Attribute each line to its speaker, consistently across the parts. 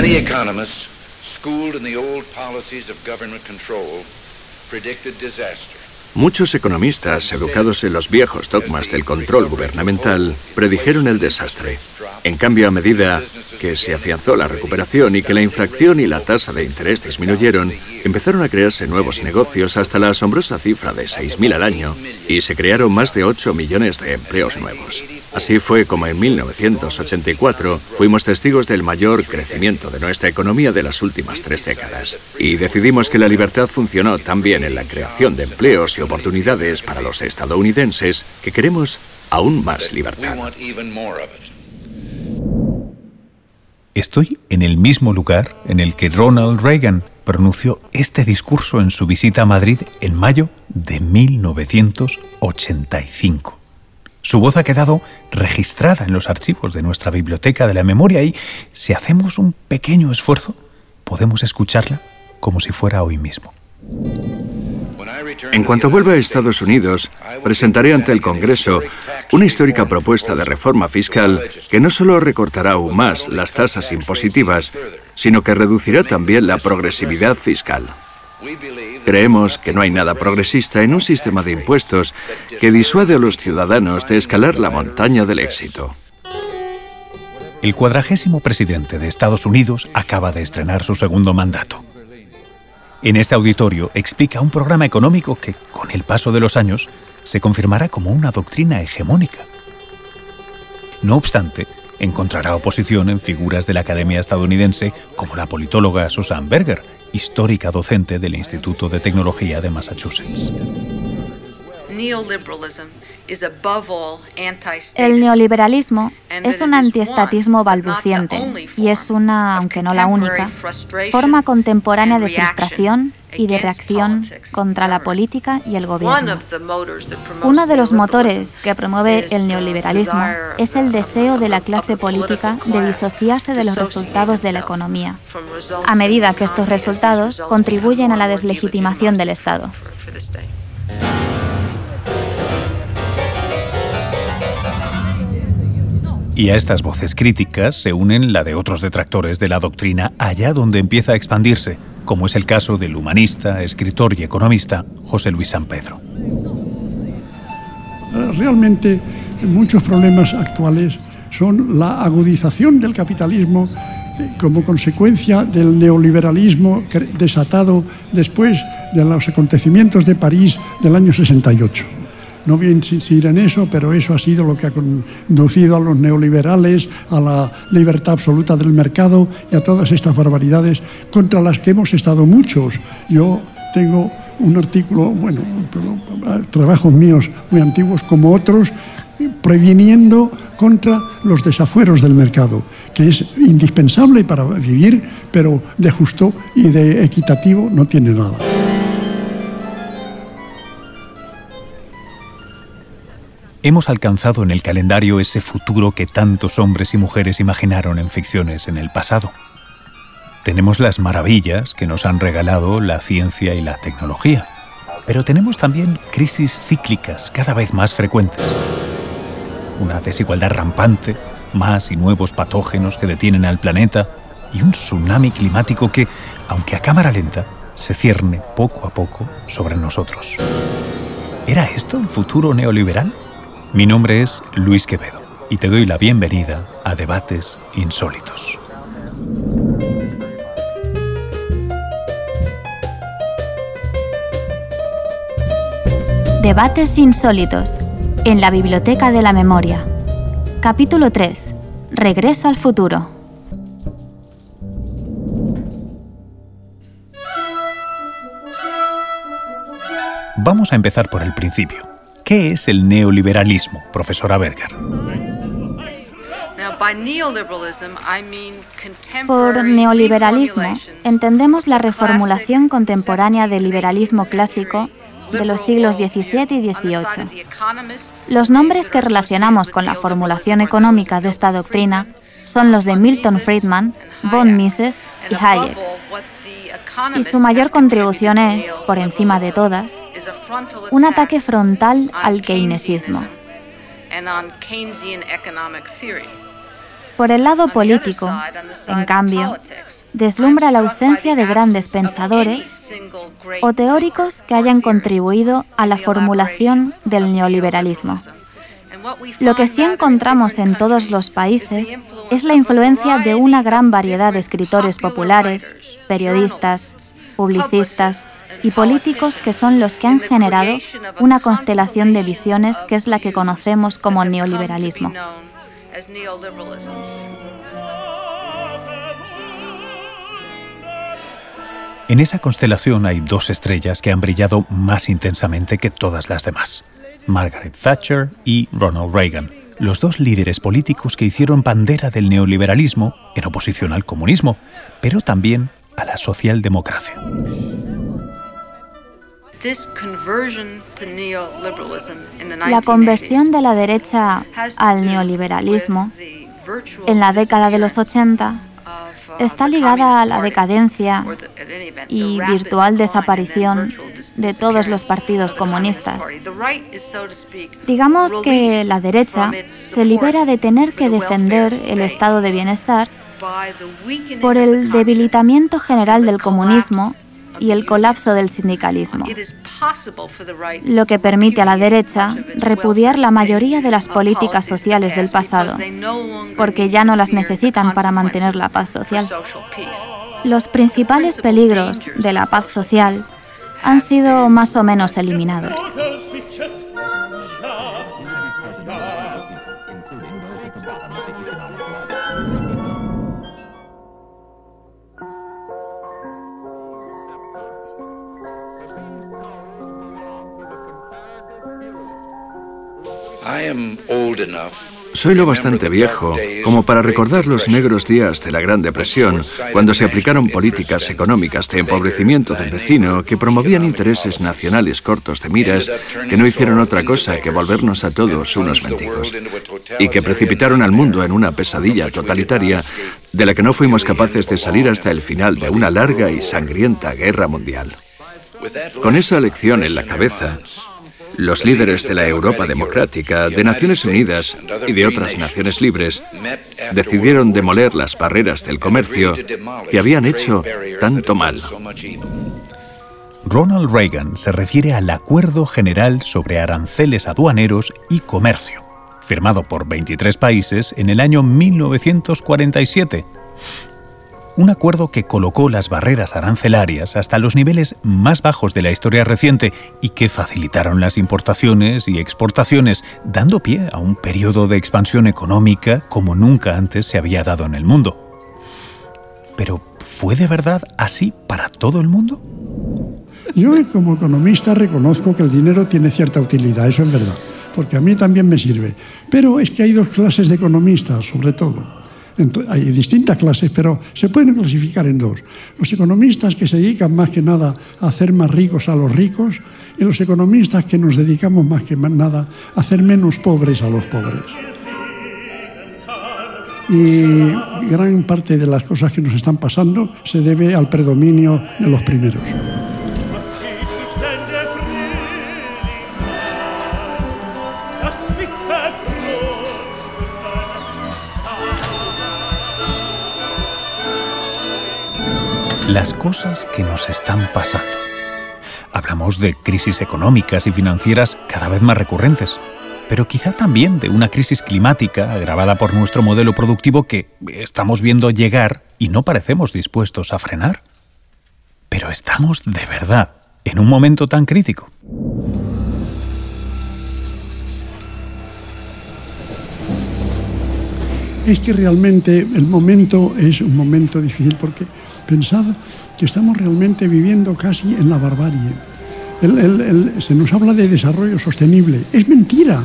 Speaker 1: Many economists, schooled in the old policies of government control, predicted disaster.
Speaker 2: Muchos economistas, educados en los viejos dogmas del control gubernamental, predijeron el desastre. En cambio, a medida que se afianzó la recuperación y que la inflación y la tasa de interés disminuyeron, empezaron a crearse nuevos negocios hasta la asombrosa cifra de 6.000 al año y se crearon más de 8 millones de empleos nuevos. Así fue como en 1984 fuimos testigos del mayor crecimiento de nuestra economía de las últimas tres décadas y decidimos que la libertad funcionó también en la creación de empleos y oportunidades para los estadounidenses que queremos aún más libertad.
Speaker 3: Estoy en el mismo lugar en el que Ronald Reagan pronunció este discurso en su visita a Madrid en mayo de 1985. Su voz ha quedado registrada en los archivos de nuestra biblioteca de la memoria y si hacemos un pequeño esfuerzo, podemos escucharla como si fuera hoy mismo.
Speaker 2: En cuanto vuelva a Estados Unidos, presentaré ante el Congreso una histórica propuesta de reforma fiscal que no solo recortará aún más las tasas impositivas, sino que reducirá también la progresividad fiscal. Creemos que no hay nada progresista en un sistema de impuestos que disuade a los ciudadanos de escalar la montaña del éxito.
Speaker 3: El cuadragésimo presidente de Estados Unidos acaba de estrenar su segundo mandato. En este auditorio explica un programa económico que, con el paso de los años, se confirmará como una doctrina hegemónica. No obstante, encontrará oposición en figuras de la Academia estadounidense como la politóloga Susan Berger, histórica docente del Instituto de Tecnología de Massachusetts.
Speaker 4: El neoliberalismo es un antiestatismo balbuciente y es una, aunque no la única, forma contemporánea de frustración y de reacción contra la política y el gobierno. Uno de los motores que promueve el neoliberalismo es el deseo de la clase política de disociarse de los resultados de la economía, a medida que estos resultados contribuyen a la deslegitimación del Estado.
Speaker 3: Y a estas voces críticas se unen la de otros detractores de la doctrina allá donde empieza a expandirse, como es el caso del humanista, escritor y economista José Luis San Pedro.
Speaker 5: Realmente muchos problemas actuales son la agudización del capitalismo eh, como consecuencia del neoliberalismo desatado después de los acontecimientos de París del año 68 no voy a insistir en eso, pero eso ha sido lo que ha conducido a los neoliberales, a la libertad absoluta del mercado y a todas estas barbaridades contra las que hemos estado muchos. Yo tengo un artículo, bueno, trabajos míos muy antiguos como otros, previniendo contra los desafueros del mercado, que es indispensable para vivir, pero de justo y de equitativo no tiene nada.
Speaker 3: Hemos alcanzado en el calendario ese futuro que tantos hombres y mujeres imaginaron en ficciones en el pasado. Tenemos las maravillas que nos han regalado la ciencia y la tecnología, pero tenemos también crisis cíclicas cada vez más frecuentes. Una desigualdad rampante, más y nuevos patógenos que detienen al planeta y un tsunami climático que, aunque a cámara lenta, se cierne poco a poco sobre nosotros. ¿Era esto el futuro neoliberal? Mi nombre es Luis Quevedo y te doy la bienvenida a Debates Insólitos.
Speaker 4: Debates Insólitos en la Biblioteca de la Memoria. Capítulo 3. Regreso al futuro.
Speaker 3: Vamos a empezar por el principio. ¿Qué es el neoliberalismo, profesora Berger?
Speaker 4: Por neoliberalismo entendemos la reformulación contemporánea del liberalismo clásico de los siglos XVII y XVIII. Los nombres que relacionamos con la formulación económica de esta doctrina son los de Milton Friedman, von Mises y Hayek. Y su mayor contribución es, por encima de todas, un ataque frontal al keynesismo. Por el lado político, en cambio, deslumbra la ausencia de grandes pensadores o teóricos que hayan contribuido a la formulación del neoliberalismo. Lo que sí encontramos en todos los países es la influencia de una gran variedad de escritores populares, periodistas, publicistas y políticos que son los que han generado una constelación de visiones que es la que conocemos como neoliberalismo.
Speaker 3: En esa constelación hay dos estrellas que han brillado más intensamente que todas las demás. Margaret Thatcher y Ronald Reagan, los dos líderes políticos que hicieron bandera del neoliberalismo en oposición al comunismo, pero también a la socialdemocracia.
Speaker 4: La conversión de la derecha al neoliberalismo en la década de los 80 está ligada a la decadencia y virtual desaparición de todos los partidos comunistas. Digamos que la derecha se libera de tener que defender el estado de bienestar por el debilitamiento general del comunismo y el colapso del sindicalismo, lo que permite a la derecha repudiar la mayoría de las políticas sociales del pasado, porque ya no las necesitan para mantener la paz social. Los principales peligros de la paz social han sido más o menos eliminados.
Speaker 2: Soy lo bastante viejo como para recordar los negros días de la Gran Depresión, cuando se aplicaron políticas económicas de empobrecimiento del vecino que promovían intereses nacionales cortos de miras que no hicieron otra cosa que volvernos a todos unos mendigos y que precipitaron al mundo en una pesadilla totalitaria de la que no fuimos capaces de salir hasta el final de una larga y sangrienta guerra mundial. Con esa lección en la cabeza, los líderes de la Europa democrática, de Naciones Unidas y de otras naciones libres decidieron demoler las barreras del comercio que habían hecho tanto mal.
Speaker 3: Ronald Reagan se refiere al Acuerdo General sobre Aranceles Aduaneros y Comercio, firmado por 23 países en el año 1947 un acuerdo que colocó las barreras arancelarias hasta los niveles más bajos de la historia reciente y que facilitaron las importaciones y exportaciones, dando pie a un periodo de expansión económica como nunca antes se había dado en el mundo. Pero, ¿fue de verdad así para todo el mundo?
Speaker 5: Yo como economista reconozco que el dinero tiene cierta utilidad, eso es verdad, porque a mí también me sirve. Pero es que hay dos clases de economistas, sobre todo hay distintas clases, pero se pueden clasificar en dos. Los economistas que se dedican más que nada a hacer más ricos a los ricos y los economistas que nos dedicamos más que nada a hacer menos pobres a los pobres. Y gran parte de las cosas que nos están pasando se debe al predominio de los primeros.
Speaker 3: Las cosas que nos están pasando. Hablamos de crisis económicas y financieras cada vez más recurrentes, pero quizá también de una crisis climática agravada por nuestro modelo productivo que estamos viendo llegar y no parecemos dispuestos a frenar. Pero estamos de verdad en un momento tan crítico.
Speaker 5: Es que realmente el momento es un momento difícil porque Pensad que estamos realmente viviendo casi en la barbarie. se nos habla de desarrollo sostenible. Es mentira.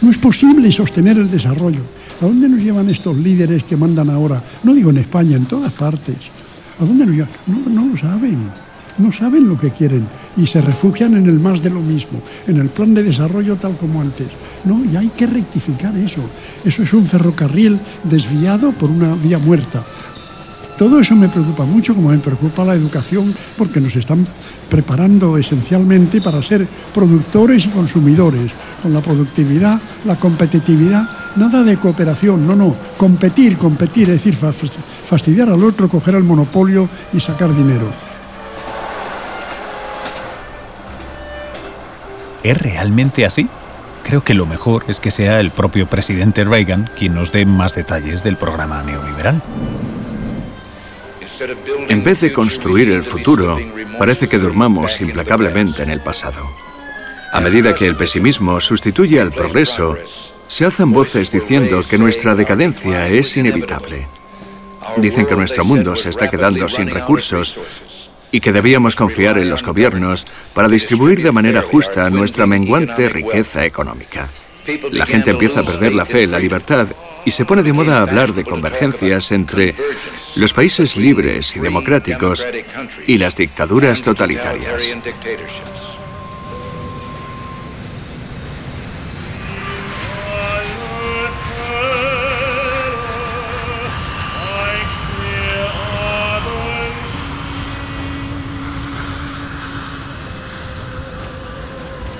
Speaker 5: No es posible sostener el desarrollo. ¿A dónde nos llevan estos líderes que mandan ahora? No digo en España, en todas partes. ¿A dónde nos llevan? No, no lo saben. No saben lo que quieren y se refugian en el más de lo mismo, en el plan de desarrollo tal como antes. No, y hay que rectificar eso. Eso es un ferrocarril desviado por una vía muerta. Todo eso me preocupa mucho, como me preocupa la educación, porque nos están preparando esencialmente para ser productores y consumidores, con la productividad, la competitividad Nada de cooperación, no, no. Competir, competir, es decir, fastidiar al otro, coger el monopolio y sacar dinero.
Speaker 3: ¿Es realmente así? Creo que lo mejor es que sea el propio presidente Reagan quien nos dé más detalles del programa neoliberal.
Speaker 2: En vez de construir el futuro, parece que durmamos implacablemente en el pasado. A medida que el pesimismo sustituye al progreso, se alzan voces diciendo que nuestra decadencia es inevitable. Dicen que nuestro mundo se está quedando sin recursos y que debíamos confiar en los gobiernos para distribuir de manera justa nuestra menguante riqueza económica. La gente empieza a perder la fe en la libertad y se pone de moda hablar de convergencias entre los países libres y democráticos y las dictaduras totalitarias.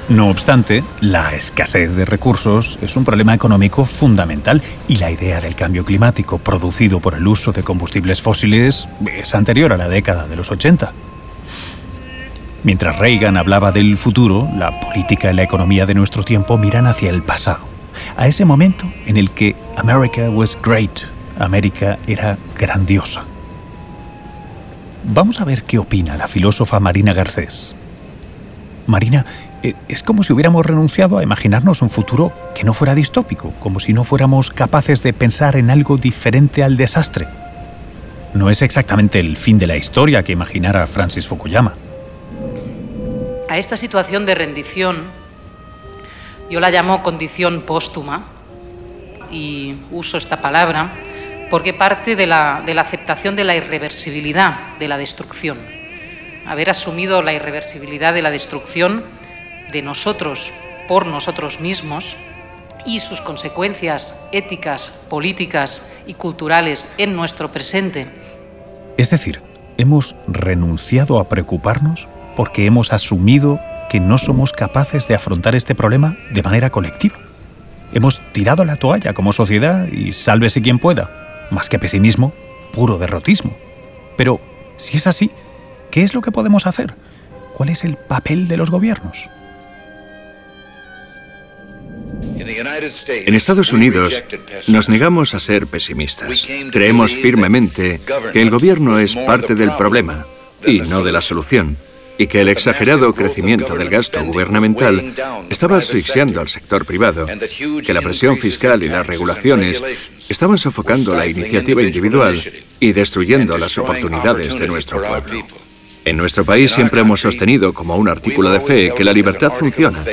Speaker 3: No obstante, la escasez de recursos es un problema económico fundamental y la idea del cambio climático producido por el uso de combustibles fósiles es anterior a la década de los 80. Mientras Reagan hablaba del futuro, la política y la economía de nuestro tiempo miran hacia el pasado, a ese momento en el que America was great, América era grandiosa. Vamos a ver qué opina la filósofa Marina Garcés. Marina, es como si hubiéramos renunciado a imaginarnos un futuro que no fuera distópico, como si no fuéramos capaces de pensar en algo diferente al desastre. No es exactamente el fin de la historia que imaginara Francis Fukuyama.
Speaker 6: A esta situación de rendición yo la llamo condición póstuma y uso esta palabra porque parte de la, de la aceptación de la irreversibilidad de la destrucción. Haber asumido la irreversibilidad de la destrucción de nosotros por nosotros mismos y sus consecuencias éticas, políticas y culturales en nuestro presente.
Speaker 3: Es decir, hemos renunciado a preocuparnos porque hemos asumido que no somos capaces de afrontar este problema de manera colectiva. Hemos tirado la toalla como sociedad y sálvese quien pueda. Más que pesimismo, puro derrotismo. Pero, si es así, ¿qué es lo que podemos hacer? ¿Cuál es el papel de los gobiernos?
Speaker 2: En Estados Unidos nos negamos a ser pesimistas. Creemos firmemente que el gobierno es parte del problema y no de la solución, y que el exagerado crecimiento del gasto gubernamental estaba asfixiando al sector privado, que la presión fiscal y las regulaciones estaban sofocando la iniciativa individual y destruyendo las oportunidades de nuestro pueblo. En nuestro país siempre hemos sostenido como un artículo de fe que la libertad funciona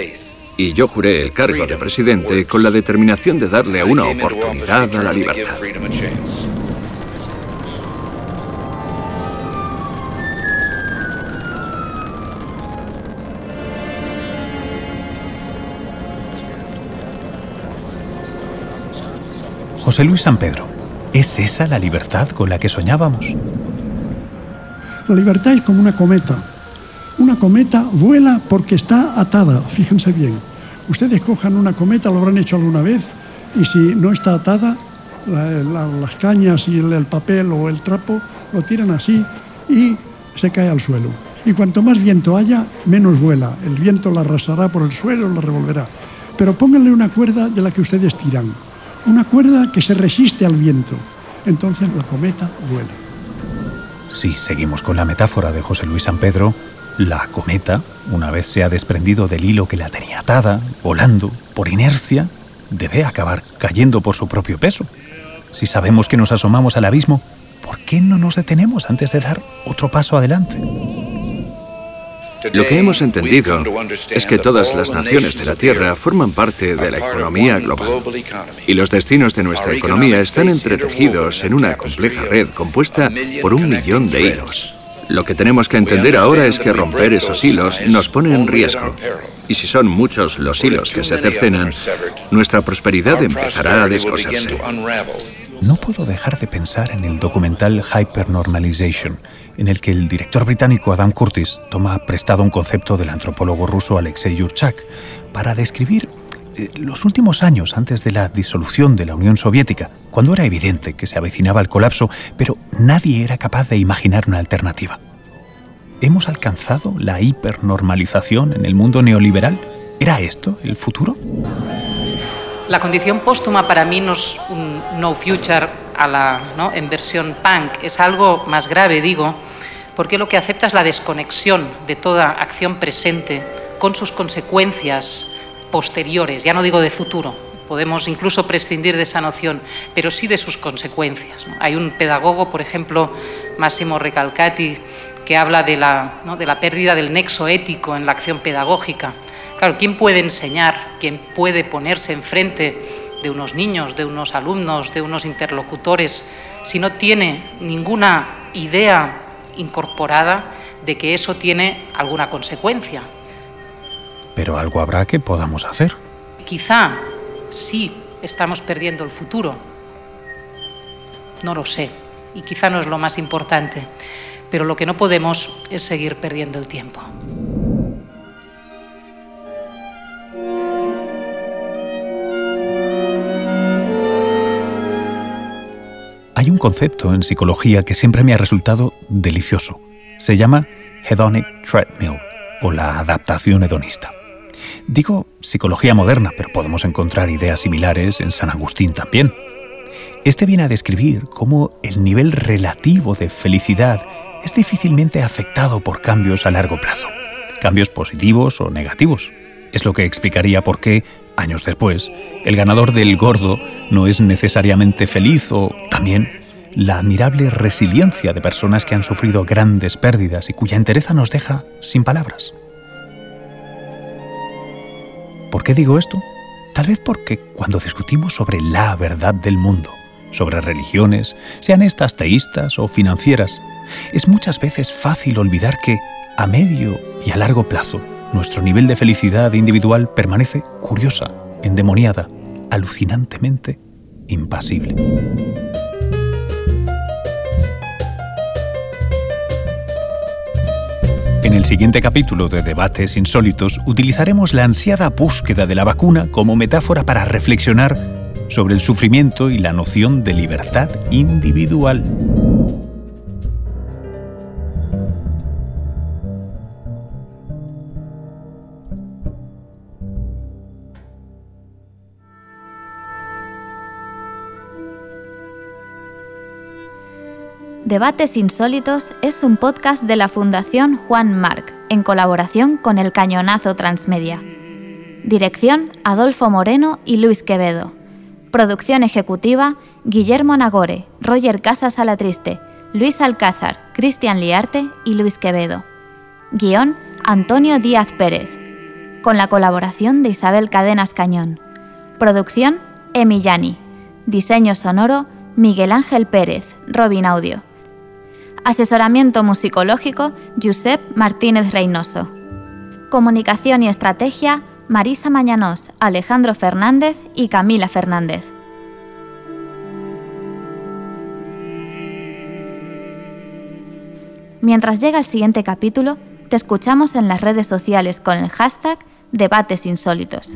Speaker 2: y yo juré el cargo de presidente con la determinación de darle una oportunidad a la libertad.
Speaker 3: José Luis San Pedro, ¿es esa la libertad con la que soñábamos?
Speaker 5: La libertad es como una cometa una cometa vuela porque está atada, fíjense bien. Ustedes cojan una cometa, lo habrán hecho alguna vez, y si no está atada, las cañas y el, papel o el trapo lo tiran así y se cae al suelo. Y cuanto más viento haya, menos vuela. El viento la arrasará por el suelo, la revolverá. Pero pónganle una cuerda de la que ustedes tiran. Una cuerda que se resiste al viento. Entonces la cometa vuela.
Speaker 3: Si seguimos con la metáfora de José Luis San Pedro, la cometa, una vez se ha desprendido del hilo que la tenía atada, volando, por inercia, debe acabar cayendo por su propio peso. Si sabemos que nos asomamos al abismo, ¿por qué no nos detenemos antes de dar otro paso adelante?
Speaker 2: Lo que hemos entendido es que todas las naciones de la Tierra forman parte de la economía global y los destinos de nuestra economía están entretejidos en una compleja red compuesta por un millón de hilos. Lo que tenemos que entender ahora es que romper esos hilos nos pone en riesgo. Y si son muchos los hilos que se cercenan, nuestra prosperidad empezará a descoserse.
Speaker 3: No puedo dejar de pensar en el documental Hypernormalization, en el que el director británico Adam Curtis toma prestado un concepto del antropólogo ruso Alexei Yurchak para describir los últimos años antes de la disolución de la Unión Soviética, cuando era evidente que se avecinaba el colapso, pero nadie era capaz de imaginar una alternativa. ¿Hemos alcanzado la hipernormalización en el mundo neoliberal? ¿Era esto el futuro?
Speaker 6: La condición póstuma para mí no es un no future a la, ¿no? en versión punk, es algo más grave, digo, porque lo que acepta es la desconexión de toda acción presente con sus consecuencias posteriores, ya no digo de futuro, podemos incluso prescindir de esa noción, pero sí de sus consecuencias. Hay un pedagogo, por ejemplo, Massimo Recalcati, que habla de la, de la pérdida del nexo ético en la acción pedagógica. Claro, ¿quién puede enseñar? ¿Quién puede ponerse enfrente de unos niños, de unos alumnos, de unos interlocutores, si no tiene ninguna idea incorporada de que eso tiene alguna consecuencia?
Speaker 3: Pero algo habrá que podamos hacer.
Speaker 6: Quizá sí estamos perdiendo el futuro. No lo sé. Y quizá no es lo más importante. Pero lo que no podemos es seguir perdiendo el tiempo.
Speaker 3: Hay un concepto en psicología que siempre me ha resultado delicioso. Se llama hedonic treadmill o la adaptación hedonista. Digo psicología moderna, pero podemos encontrar ideas similares en San Agustín también. Este viene a describir cómo el nivel relativo de felicidad es difícilmente afectado por cambios a largo plazo, cambios positivos o negativos. Es lo que explicaría por qué, años después, el ganador del gordo no es necesariamente feliz o también la admirable resiliencia de personas que han sufrido grandes pérdidas y cuya entereza nos deja sin palabras. ¿Por qué digo esto? Tal vez porque cuando discutimos sobre la verdad del mundo, sobre religiones, sean estas teístas o financieras, es muchas veces fácil olvidar que, a medio y a largo plazo, nuestro nivel de felicidad individual permanece curiosa, endemoniada, alucinantemente impasible. En el siguiente capítulo de Debates Insólitos utilizaremos la ansiada búsqueda de la vacuna como metáfora para reflexionar sobre el sufrimiento y la noción de libertad individual.
Speaker 4: Debates Insólitos es un podcast de la Fundación Juan Marc, en colaboración con el Cañonazo Transmedia. Dirección Adolfo Moreno y Luis Quevedo. Producción ejecutiva Guillermo Nagore, Roger Casas Alatriste, Luis Alcázar, Cristian Liarte y Luis Quevedo. Guión Antonio Díaz Pérez. Con la colaboración de Isabel Cadenas Cañón. Producción Emillani. Diseño sonoro Miguel Ángel Pérez, Robin Audio. Asesoramiento musicológico, Josep Martínez Reynoso. Comunicación y estrategia, Marisa Mañanós, Alejandro Fernández y Camila Fernández. Mientras llega el siguiente capítulo, te escuchamos en las redes sociales con el hashtag Debates Insólitos.